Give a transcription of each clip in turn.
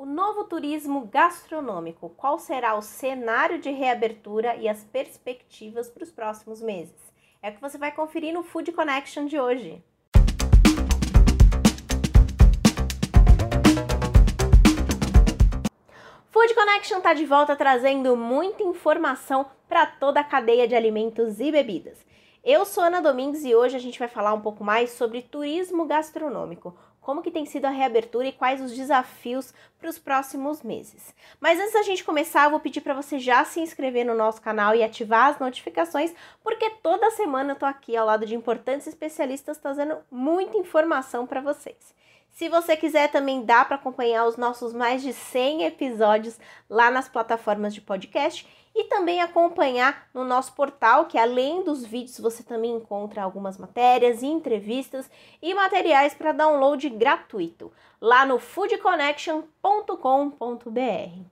O novo turismo gastronômico, qual será o cenário de reabertura e as perspectivas para os próximos meses? É o que você vai conferir no Food Connection de hoje. Food Connection está de volta trazendo muita informação para toda a cadeia de alimentos e bebidas. Eu sou Ana Domingues e hoje a gente vai falar um pouco mais sobre turismo gastronômico, como que tem sido a reabertura e quais os desafios para os próximos meses. Mas antes da gente começar, eu vou pedir para você já se inscrever no nosso canal e ativar as notificações, porque toda semana eu tô aqui ao lado de importantes especialistas trazendo muita informação para vocês. Se você quiser também dá para acompanhar os nossos mais de 100 episódios lá nas plataformas de podcast e também acompanhar no nosso portal, que além dos vídeos você também encontra algumas matérias, entrevistas e materiais para download gratuito, lá no foodconnection.com.br.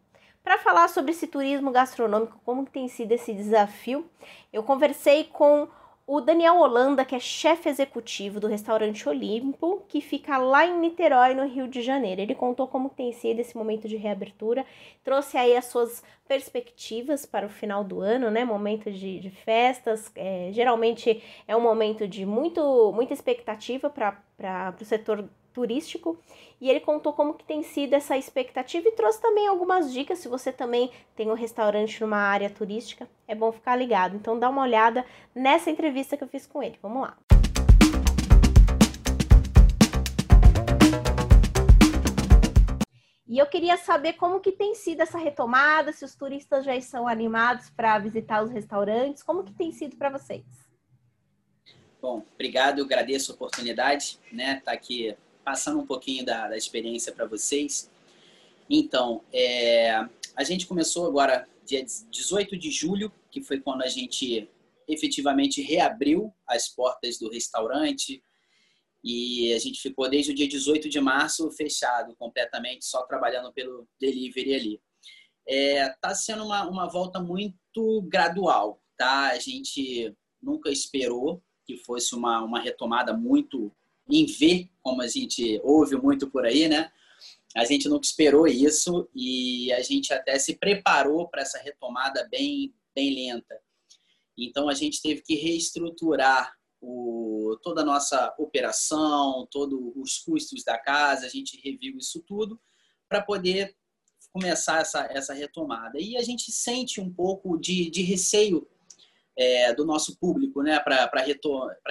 Para falar sobre esse turismo gastronômico, como tem sido esse desafio, eu conversei com o Daniel Holanda, que é chefe executivo do restaurante Olimpo, que fica lá em Niterói, no Rio de Janeiro. Ele contou como tem sido esse momento de reabertura, trouxe aí as suas perspectivas para o final do ano, né? Momento de, de festas, é, geralmente é um momento de muito, muita expectativa para o setor turístico e ele contou como que tem sido essa expectativa e trouxe também algumas dicas se você também tem um restaurante numa área turística, é bom ficar ligado. Então dá uma olhada nessa entrevista que eu fiz com ele. Vamos lá. E eu queria saber como que tem sido essa retomada, se os turistas já estão animados para visitar os restaurantes, como que tem sido para vocês? Bom, obrigado, agradeço a oportunidade, né, estar tá aqui passando um pouquinho da, da experiência para vocês. Então, é, a gente começou agora dia 18 de julho, que foi quando a gente efetivamente reabriu as portas do restaurante e a gente ficou desde o dia 18 de março fechado completamente, só trabalhando pelo delivery ali. É, tá sendo uma, uma volta muito gradual, tá? A gente nunca esperou que fosse uma, uma retomada muito em ver, como a gente ouve muito por aí, né? A gente nunca esperou isso e a gente até se preparou para essa retomada bem, bem lenta. Então a gente teve que reestruturar o, toda a nossa operação, todos os custos da casa, a gente reviu isso tudo para poder começar essa, essa retomada. E a gente sente um pouco de, de receio é, do nosso público né, para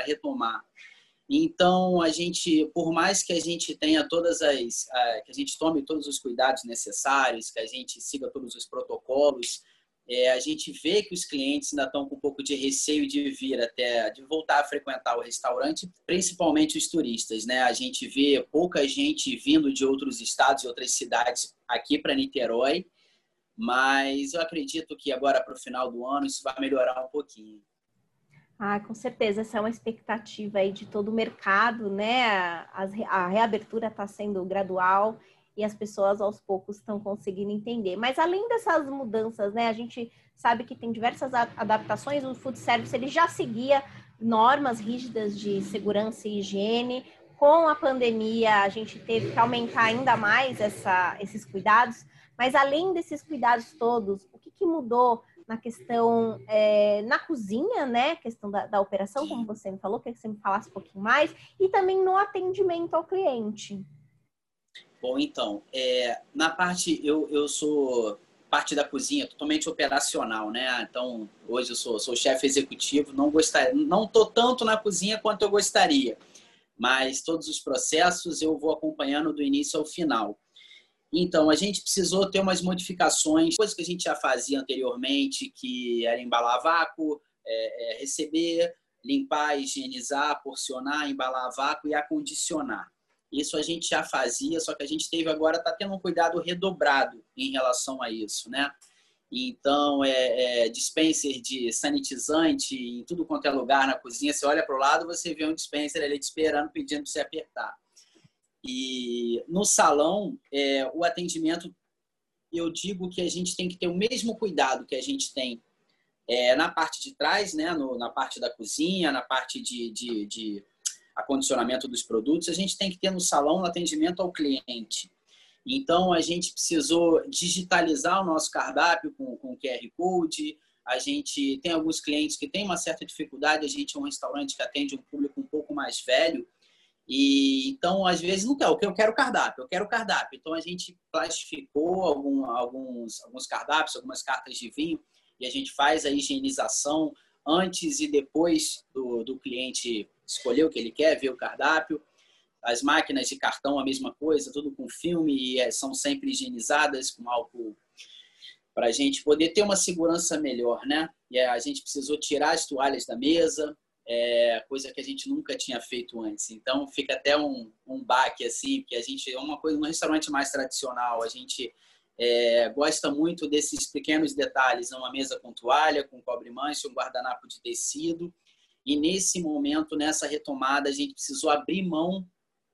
retomar. Então, a gente, por mais que a gente tenha todas as, que a gente tome todos os cuidados necessários, que a gente siga todos os protocolos, é, a gente vê que os clientes ainda estão com um pouco de receio de vir até, de voltar a frequentar o restaurante, principalmente os turistas, né? A gente vê pouca gente vindo de outros estados e outras cidades aqui para Niterói, mas eu acredito que agora para o final do ano isso vai melhorar um pouquinho. Ah, com certeza, essa é uma expectativa aí de todo o mercado, né? A, a reabertura está sendo gradual e as pessoas aos poucos estão conseguindo entender. Mas além dessas mudanças, né? A gente sabe que tem diversas adaptações. O food service ele já seguia normas rígidas de segurança e higiene. Com a pandemia, a gente teve que aumentar ainda mais essa, esses cuidados. Mas além desses cuidados todos, o que, que mudou na questão é, na cozinha, né? Questão da, da operação, como você me falou, queria que você me falasse um pouquinho mais, e também no atendimento ao cliente. Bom, então, é, na parte, eu, eu sou parte da cozinha totalmente operacional, né? Então, hoje eu sou, sou chefe executivo, não gostaria, não tô tanto na cozinha quanto eu gostaria, mas todos os processos eu vou acompanhando do início ao final. Então, a gente precisou ter umas modificações, coisas que a gente já fazia anteriormente, que era embalar vácuo, é, é, receber, limpar, higienizar, porcionar, embalar vácuo e acondicionar. Isso a gente já fazia, só que a gente teve agora, está tendo um cuidado redobrado em relação a isso, né? Então, é, é, dispenser de sanitizante em tudo quanto é lugar na cozinha. Você olha para o lado, você vê um dispenser ali te esperando, pedindo para você apertar. E no salão, é, o atendimento, eu digo que a gente tem que ter o mesmo cuidado que a gente tem é, na parte de trás, né, no, na parte da cozinha, na parte de, de, de, acondicionamento dos produtos, a gente tem que ter no salão o atendimento ao cliente. Então, a gente precisou digitalizar o nosso cardápio com, com QR Code. A gente tem alguns clientes que têm uma certa dificuldade. A gente é um restaurante que atende um público um pouco mais velho. E então, às vezes, não quer o que eu quero cardápio, eu quero cardápio. Então, a gente plastificou algum, alguns, alguns cardápios, algumas cartas de vinho, e a gente faz a higienização antes e depois do, do cliente escolher o que ele quer, ver o cardápio. As máquinas de cartão, a mesma coisa, tudo com filme e é, são sempre higienizadas com álcool para a gente poder ter uma segurança melhor, né? E a gente precisou tirar as toalhas da mesa, é, coisa que a gente nunca tinha feito antes. Então fica até um, um baque assim, porque a gente é uma coisa, um restaurante mais tradicional, a gente é, gosta muito desses pequenos detalhes, uma mesa com toalha, com cobre-mancha, um guardanapo de tecido. E nesse momento, nessa retomada, a gente precisou abrir mão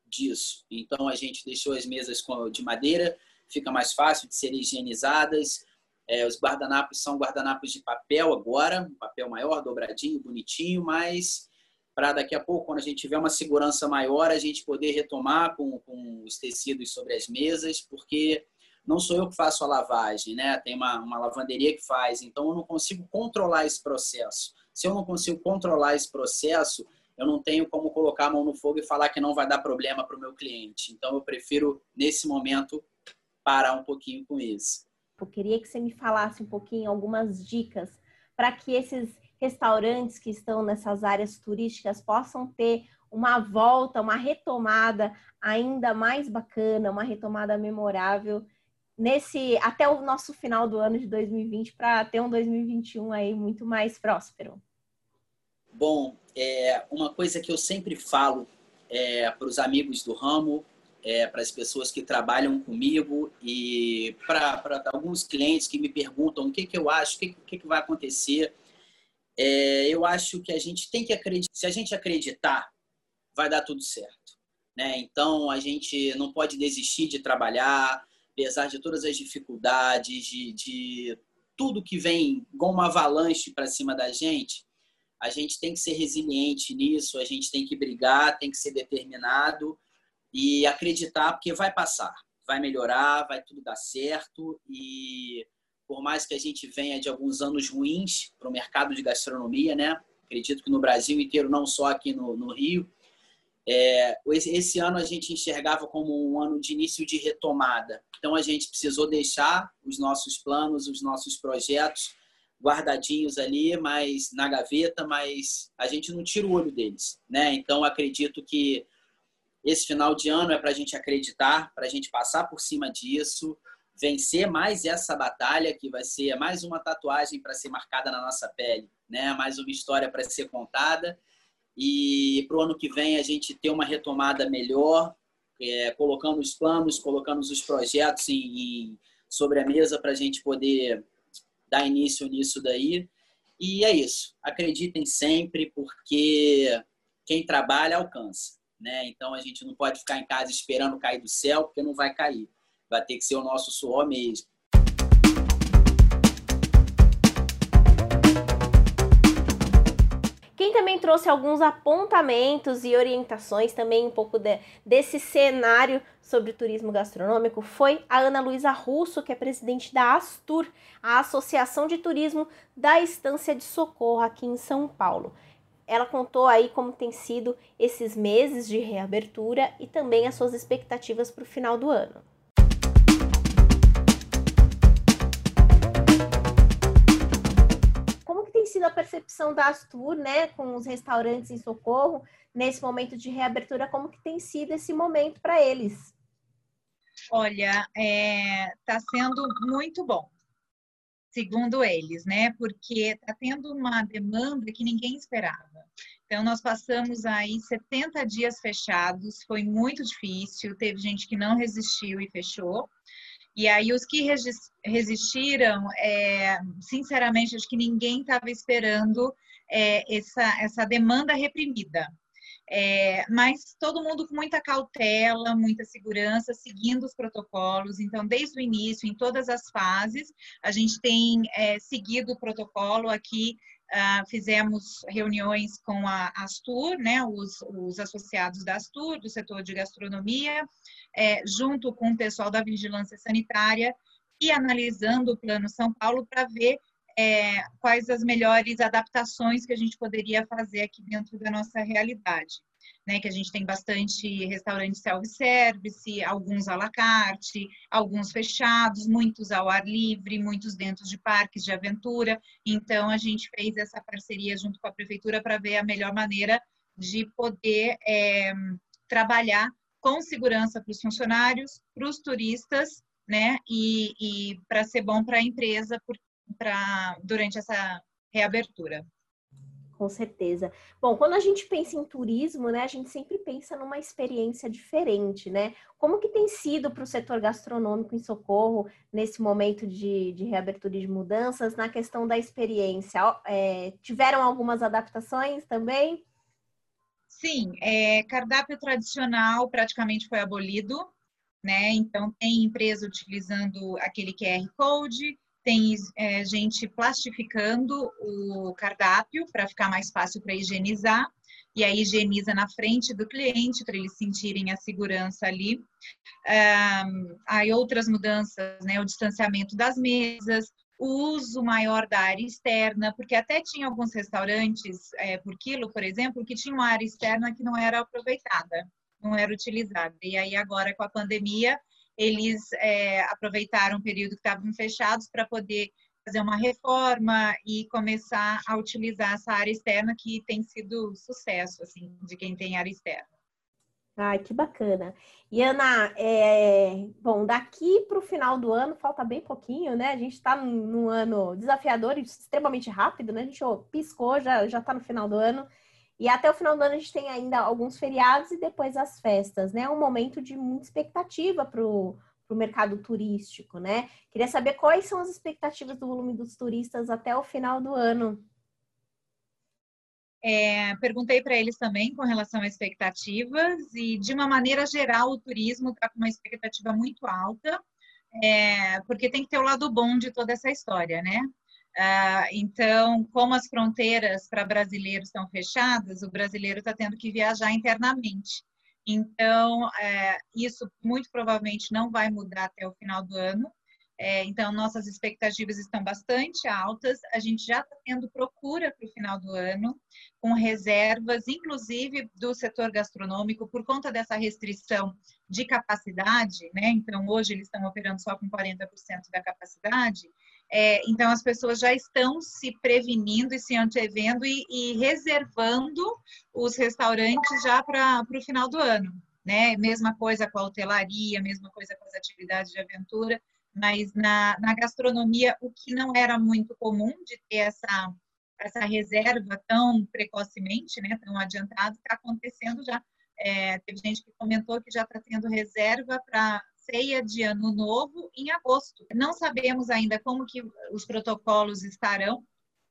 disso. Então a gente deixou as mesas de madeira, fica mais fácil de serem higienizadas. É, os guardanapos são guardanapos de papel agora, um papel maior, dobradinho, bonitinho, mas para daqui a pouco, quando a gente tiver uma segurança maior, a gente poder retomar com, com os tecidos sobre as mesas, porque não sou eu que faço a lavagem, né? Tem uma, uma lavanderia que faz, então eu não consigo controlar esse processo. Se eu não consigo controlar esse processo, eu não tenho como colocar a mão no fogo e falar que não vai dar problema para o meu cliente. Então eu prefiro, nesse momento, parar um pouquinho com isso. Eu queria que você me falasse um pouquinho algumas dicas para que esses restaurantes que estão nessas áreas turísticas possam ter uma volta, uma retomada ainda mais bacana, uma retomada memorável nesse até o nosso final do ano de 2020 para ter um 2021 aí muito mais próspero. Bom, é uma coisa que eu sempre falo é, para os amigos do ramo é, para as pessoas que trabalham comigo e para alguns clientes que me perguntam o que, que eu acho, o que, que, que vai acontecer. É, eu acho que a gente tem que acreditar. Se a gente acreditar, vai dar tudo certo. Né? Então, a gente não pode desistir de trabalhar, apesar de todas as dificuldades, de, de tudo que vem igual uma avalanche para cima da gente. A gente tem que ser resiliente nisso, a gente tem que brigar, tem que ser determinado e acreditar, porque vai passar, vai melhorar, vai tudo dar certo. E por mais que a gente venha de alguns anos ruins para o mercado de gastronomia, né? Acredito que no Brasil inteiro, não só aqui no, no Rio, é, esse ano a gente enxergava como um ano de início de retomada. Então a gente precisou deixar os nossos planos, os nossos projetos guardadinhos ali, mas na gaveta, mas a gente não tira o olho deles, né? Então acredito que esse final de ano é para a gente acreditar, para a gente passar por cima disso, vencer mais essa batalha que vai ser mais uma tatuagem para ser marcada na nossa pele, né? Mais uma história para ser contada e para o ano que vem a gente ter uma retomada melhor, é, colocando os planos, colocando os projetos em, em sobre a mesa para a gente poder dar início nisso daí. E é isso. Acreditem sempre, porque quem trabalha alcança né? Então a gente não pode ficar em casa esperando cair do céu, porque não vai cair. Vai ter que ser o nosso suor mesmo. Quem também trouxe alguns apontamentos e orientações também um pouco de, desse cenário sobre turismo gastronômico foi a Ana Luísa Russo, que é presidente da Astur, a Associação de Turismo da Estância de Socorro aqui em São Paulo. Ela contou aí como tem sido esses meses de reabertura e também as suas expectativas para o final do ano. Como que tem sido a percepção da Astur, né, com os restaurantes em Socorro nesse momento de reabertura? Como que tem sido esse momento para eles? Olha, está é, tá sendo muito bom segundo eles, né? Porque está tendo uma demanda que ninguém esperava. Então, nós passamos aí 70 dias fechados, foi muito difícil, teve gente que não resistiu e fechou. E aí, os que resistiram, é, sinceramente, acho que ninguém estava esperando é, essa, essa demanda reprimida. É, mas todo mundo com muita cautela, muita segurança, seguindo os protocolos. Então, desde o início, em todas as fases, a gente tem é, seguido o protocolo aqui Uh, fizemos reuniões com a Astur, né, os, os, associados da Astur, do setor de gastronomia, é, junto com o pessoal da vigilância sanitária, e analisando o Plano São Paulo para ver é, quais as melhores adaptações que a gente poderia fazer aqui dentro da nossa realidade. Né, que a gente tem bastante restaurante self-service, alguns à la carte, alguns fechados, muitos ao ar livre, muitos dentro de parques de aventura. Então, a gente fez essa parceria junto com a prefeitura para ver a melhor maneira de poder é, trabalhar com segurança para os funcionários, para os turistas, né, e, e para ser bom para a empresa, pra, durante essa reabertura. Com certeza. Bom, quando a gente pensa em turismo, né, a gente sempre pensa numa experiência diferente, né? Como que tem sido para o setor gastronômico em Socorro nesse momento de, de reabertura e de mudanças na questão da experiência? É, tiveram algumas adaptações também? Sim, é, cardápio tradicional praticamente foi abolido, né? Então tem empresa utilizando aquele QR Code, tem é, gente plastificando o cardápio para ficar mais fácil para higienizar, e aí higieniza na frente do cliente para eles sentirem a segurança ali. Um, aí outras mudanças, né, o distanciamento das mesas, o uso maior da área externa, porque até tinha alguns restaurantes é, por quilo, por exemplo, que tinham uma área externa que não era aproveitada, não era utilizada. E aí agora com a pandemia eles é, aproveitaram o período que estavam fechados para poder fazer uma reforma e começar a utilizar essa área externa que tem sido sucesso, assim, de quem tem área externa. Ai, que bacana. E Ana, é... bom, daqui para o final do ano falta bem pouquinho, né? A gente está num ano desafiador e extremamente rápido, né? A gente oh, piscou, já está no final do ano. E até o final do ano a gente tem ainda alguns feriados e depois as festas, né? Um momento de muita expectativa para o mercado turístico, né? Queria saber quais são as expectativas do volume dos turistas até o final do ano. É, perguntei para eles também com relação a expectativas e, de uma maneira geral, o turismo está com uma expectativa muito alta, é, porque tem que ter o lado bom de toda essa história, né? Ah, então, como as fronteiras para brasileiros estão fechadas, o brasileiro está tendo que viajar internamente. Então, é, isso muito provavelmente não vai mudar até o final do ano. É, então, nossas expectativas estão bastante altas. A gente já está tendo procura para o final do ano, com reservas, inclusive do setor gastronômico, por conta dessa restrição de capacidade, né? Então, hoje eles estão operando só com 40% da capacidade. É, então, as pessoas já estão se prevenindo e se antevendo e, e reservando os restaurantes já para o final do ano. Né? Mesma coisa com a hotelaria, mesma coisa com as atividades de aventura, mas na, na gastronomia, o que não era muito comum de ter essa, essa reserva tão precocemente, né, tão adiantado, está acontecendo já. É, teve gente que comentou que já está tendo reserva para ceia de ano novo em agosto. Não sabemos ainda como que os protocolos estarão,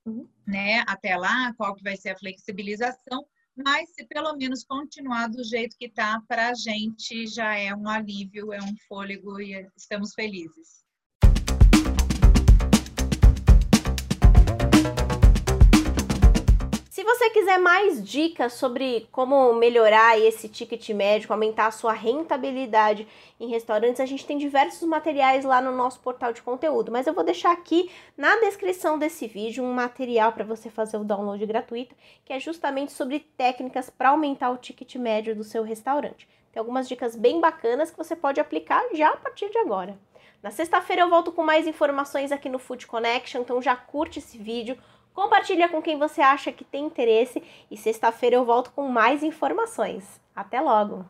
uhum. né, até lá, qual que vai ser a flexibilização, mas se pelo menos continuar do jeito que está, para a gente já é um alívio, é um fôlego e estamos felizes. Se você quiser mais dicas sobre como melhorar esse ticket médio, aumentar a sua rentabilidade em restaurantes, a gente tem diversos materiais lá no nosso portal de conteúdo, mas eu vou deixar aqui na descrição desse vídeo um material para você fazer o download gratuito, que é justamente sobre técnicas para aumentar o ticket médio do seu restaurante. Tem algumas dicas bem bacanas que você pode aplicar já a partir de agora. Na sexta-feira eu volto com mais informações aqui no Food Connection, então já curte esse vídeo, Compartilha com quem você acha que tem interesse e sexta-feira eu volto com mais informações. Até logo!